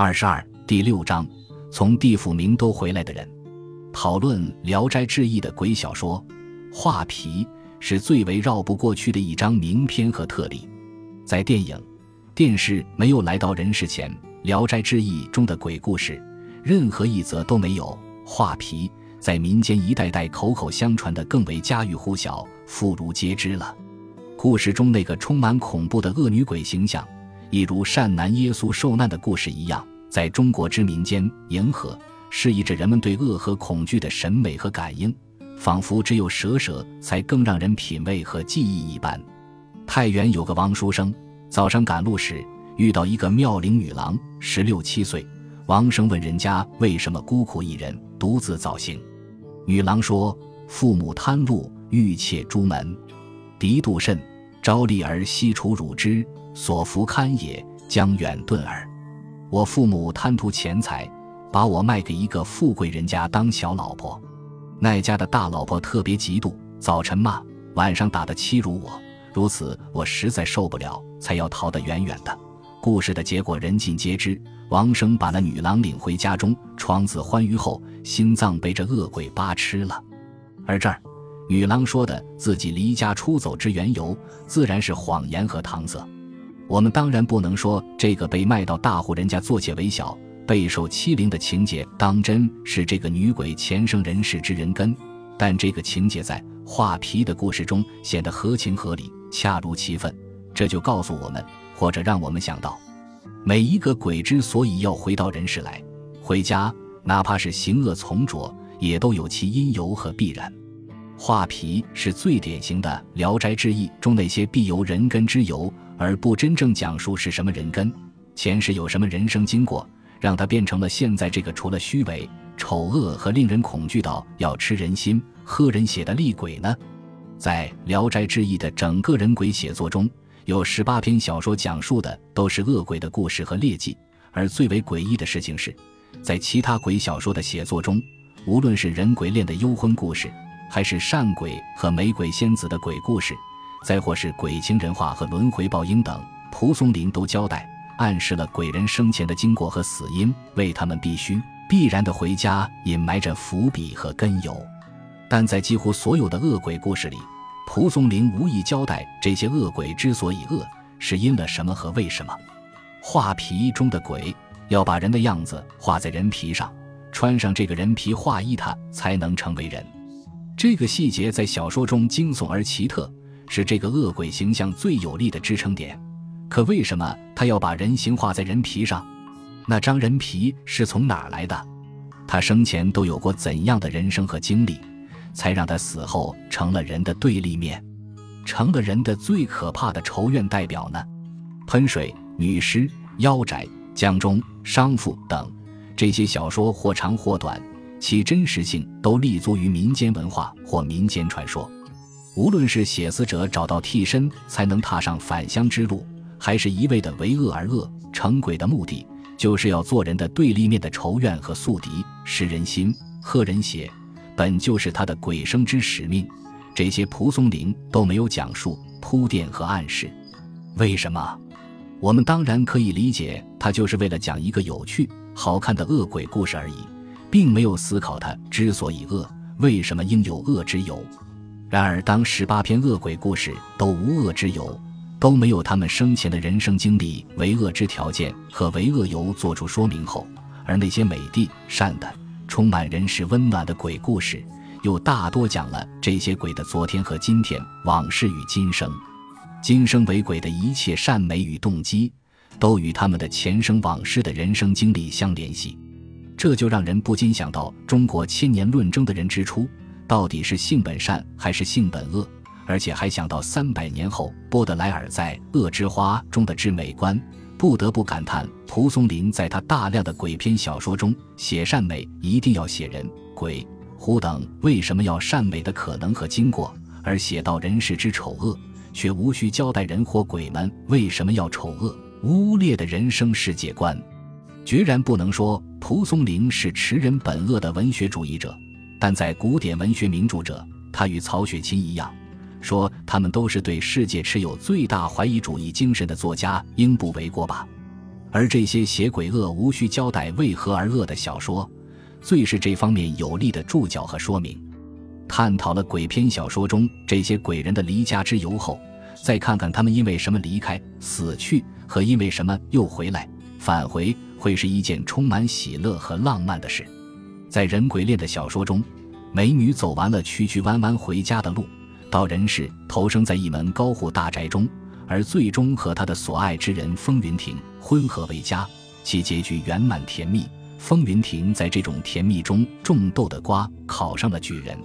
二十二第六章，从地府明都回来的人，讨论《聊斋志异》的鬼小说，画皮是最为绕不过去的一张名片和特例。在电影、电视没有来到人世前，《聊斋志异》中的鬼故事，任何一则都没有画皮，在民间一代代口口相传的更为家喻户晓、妇孺皆知了。故事中那个充满恐怖的恶女鬼形象。一如善男耶稣受难的故事一样，在中国之民间迎合，适宜着人们对恶和恐惧的审美和感应，仿佛只有蛇蛇才更让人品味和记忆一般。太原有个王书生，早上赶路时遇到一个妙龄女郎，十六七岁。王生问人家为什么孤苦一人，独自早行。女郎说：“父母贪禄，欲妾朱门，敌妒甚，招吏儿悉除辱之。”所服堪也，将远遁耳。我父母贪图钱财，把我卖给一个富贵人家当小老婆。那家的大老婆特别嫉妒，早晨骂，晚上打的欺辱我。如此，我实在受不了，才要逃得远远的。故事的结果人尽皆知。王生把那女郎领回家中，床子欢愉后，心脏被这恶鬼扒吃了。而这儿，女郎说的自己离家出走之缘由，自然是谎言和搪塞。我们当然不能说这个被卖到大户人家做妾为小、备受欺凌的情节当真是这个女鬼前生人世之人根，但这个情节在画皮的故事中显得合情合理、恰如其分。这就告诉我们，或者让我们想到，每一个鬼之所以要回到人世来回家，哪怕是行恶从浊，也都有其因由和必然。画皮是最典型的《聊斋志异》中那些必由人根之由。而不真正讲述是什么人根，前世有什么人生经过，让他变成了现在这个除了虚伪、丑恶和令人恐惧到要吃人心、喝人血的厉鬼呢？在《聊斋志异》的整个人鬼写作中，有十八篇小说讲述的都是恶鬼的故事和劣迹。而最为诡异的事情是，在其他鬼小说的写作中，无论是人鬼恋的幽魂故事，还是善鬼和美鬼仙子的鬼故事。再或是鬼情人话和轮回报应等，蒲松龄都交代暗示了鬼人生前的经过和死因，为他们必须必然的回家隐埋着伏笔和根由。但在几乎所有的恶鬼故事里，蒲松龄无意交代这些恶鬼之所以恶，是因了什么和为什么。画皮中的鬼要把人的样子画在人皮上，穿上这个人皮画衣，他才能成为人。这个细节在小说中惊悚而奇特。是这个恶鬼形象最有力的支撑点，可为什么他要把人形画在人皮上？那张人皮是从哪儿来的？他生前都有过怎样的人生和经历，才让他死后成了人的对立面，成了人的最可怕的仇怨代表呢？喷水、女尸、妖宅、江中、商妇等这些小说或长或短，其真实性都立足于民间文化或民间传说。无论是写死者找到替身才能踏上返乡之路，还是一味的为恶而恶成鬼的目的，就是要做人的对立面的仇怨和宿敌，食人心，喝人血，本就是他的鬼生之使命。这些蒲松龄都没有讲述、铺垫和暗示，为什么？我们当然可以理解，他就是为了讲一个有趣、好看的恶鬼故事而已，并没有思考他之所以恶，为什么应有恶之有。然而，当十八篇恶鬼故事都无恶之由，都没有他们生前的人生经历为恶之条件和为恶由做出说明后，而那些美的、善的、充满人世温暖的鬼故事，又大多讲了这些鬼的昨天和今天、往事与今生。今生为鬼的一切善美与动机，都与他们的前生往事的人生经历相联系，这就让人不禁想到中国千年论争的人之初。到底是性本善还是性本恶？而且还想到三百年后波德莱尔在《恶之花》中的至美观，不得不感叹蒲松龄在他大量的鬼篇小说中写善美一定要写人、鬼、狐等为什么要善美的可能和经过，而写到人世之丑恶，却无需交代人或鬼们为什么要丑恶污劣的人生世界观。决然不能说蒲松龄是持人本恶的文学主义者。但在古典文学名著者，他与曹雪芹一样，说他们都是对世界持有最大怀疑主义精神的作家，应不为过吧？而这些写鬼恶无需交代为何而恶的小说，最是这方面有力的注脚和说明。探讨了鬼篇小说中这些鬼人的离家之由后，再看看他们因为什么离开、死去，和因为什么又回来、返回，会是一件充满喜乐和浪漫的事。在人鬼恋的小说中，美女走完了曲曲弯弯回家的路，到人世投生在一门高户大宅中，而最终和她的所爱之人风云亭婚合为家，其结局圆满甜蜜。风云亭在这种甜蜜中种豆的瓜，考上了举人。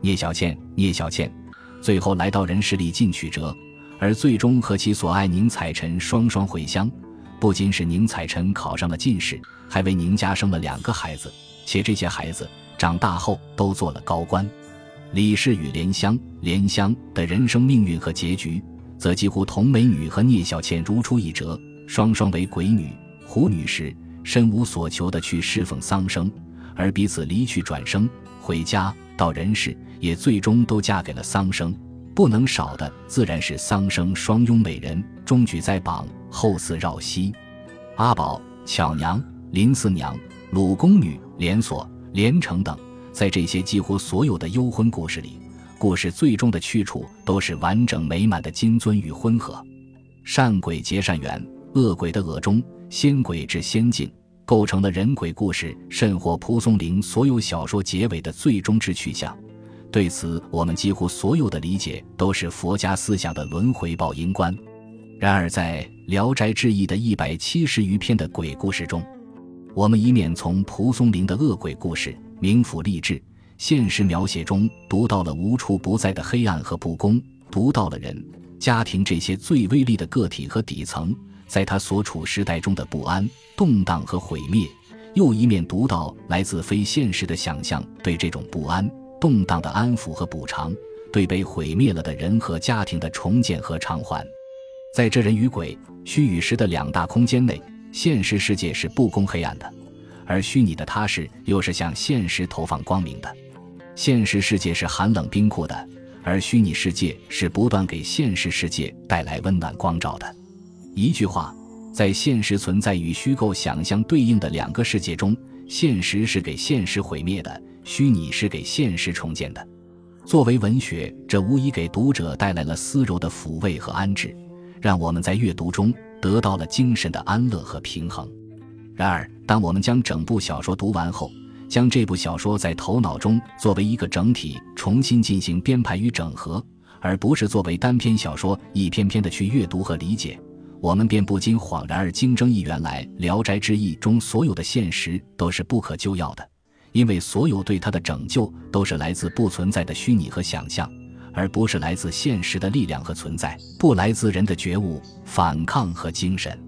聂小倩，聂小倩，最后来到人世里尽曲折，而最终和其所爱宁采臣双双回乡。不仅使宁采臣考上了进士，还为宁家生了两个孩子，且这些孩子长大后都做了高官。李氏与莲香，莲香的人生命运和结局，则几乎同美女和聂小倩如出一辙，双双为鬼女。胡女士身无所求的去侍奉桑生，而彼此离去转生回家到人世。也最终都嫁给了桑生，不能少的自然是桑生双拥美人，中举在榜，后嗣绕膝。阿宝、巧娘、林四娘、鲁宫女、连锁、连城等，在这些几乎所有的幽婚故事里，故事最终的去处都是完整美满的金尊与婚合。善鬼结善缘，恶鬼的恶中，仙鬼至仙境，构成了人鬼故事甚或蒲松龄所有小说结尾的最终之去向。对此，我们几乎所有的理解都是佛家思想的轮回报因观。然而，在《聊斋志异》的一百七十余篇的鬼故事中，我们一面从蒲松龄的恶鬼故事、冥府励志、现实描写中读到了无处不在的黑暗和不公，读到了人、家庭这些最微利的个体和底层在他所处时代中的不安、动荡和毁灭；又一面读到来自非现实的想象对这种不安。动荡的安抚和补偿，对被毁灭了的人和家庭的重建和偿还，在这人与鬼、虚与实的两大空间内，现实世界是不公黑暗的，而虚拟的他是又是向现实投放光明的。现实世界是寒冷冰酷的，而虚拟世界是不断给现实世界带来温暖光照的。一句话，在现实存在与虚构想象对应的两个世界中，现实是给现实毁灭的。虚拟是给现实重建的。作为文学，这无疑给读者带来了丝柔的抚慰和安置，让我们在阅读中得到了精神的安乐和平衡。然而，当我们将整部小说读完后，将这部小说在头脑中作为一个整体重新进行编排与整合，而不是作为单篇小说一篇篇的去阅读和理解，我们便不禁恍然而惊，争议原来《聊斋志异》中所有的现实都是不可救药的。因为所有对他的拯救都是来自不存在的虚拟和想象，而不是来自现实的力量和存在，不来自人的觉悟、反抗和精神。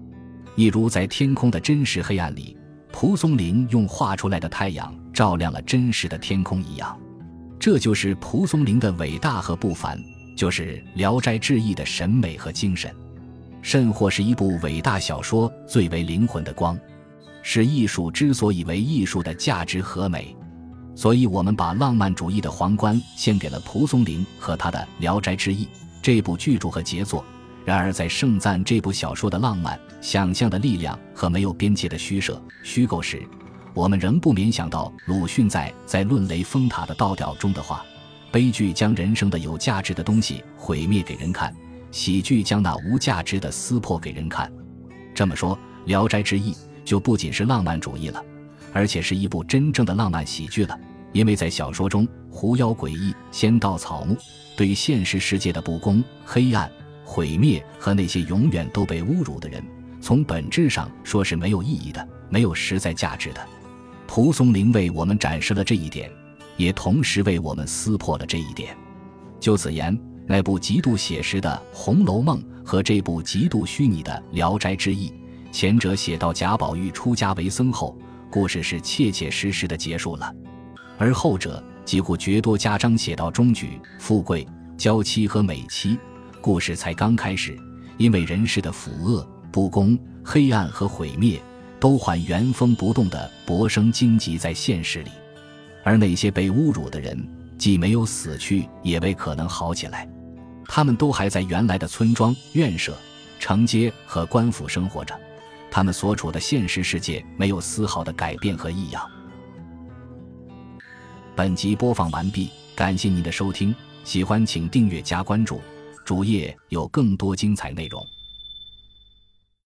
一如在天空的真实黑暗里，蒲松龄用画出来的太阳照亮了真实的天空一样。这就是蒲松龄的伟大和不凡，就是《聊斋志异》的审美和精神，甚或是一部伟大小说最为灵魂的光。是艺术之所以为艺术的价值和美，所以我们把浪漫主义的皇冠献给了蒲松龄和他的《聊斋志异》这部巨著和杰作。然而，在盛赞这部小说的浪漫、想象的力量和没有边界的虚设、虚构时，我们仍不免想到鲁迅在《在论雷峰塔的倒吊》中的话：“悲剧将人生的有价值的东西毁灭给人看，喜剧将那无价值的撕破给人看。”这么说，《聊斋志异》。就不仅是浪漫主义了，而且是一部真正的浪漫喜剧了。因为在小说中，狐妖诡异、仙道草木，对于现实世界的不公、黑暗、毁灭和那些永远都被侮辱的人，从本质上说是没有意义的，没有实在价值的。蒲松龄为我们展示了这一点，也同时为我们撕破了这一点。就此言，那部极度写实的《红楼梦》和这部极度虚拟的《聊斋志异》。前者写到贾宝玉出家为僧后，故事是切切实实的结束了；而后者几乎绝多家章写到中举、富贵、娇妻和美妻，故事才刚开始。因为人世的腐恶、不公、黑暗和毁灭，都还原封不动的博生荆棘在现实里，而那些被侮辱的人，既没有死去，也未可能好起来，他们都还在原来的村庄、院舍、城街和官府生活着。他们所处的现实世界没有丝毫的改变和异样。本集播放完毕，感谢您的收听，喜欢请订阅加关注，主页有更多精彩内容。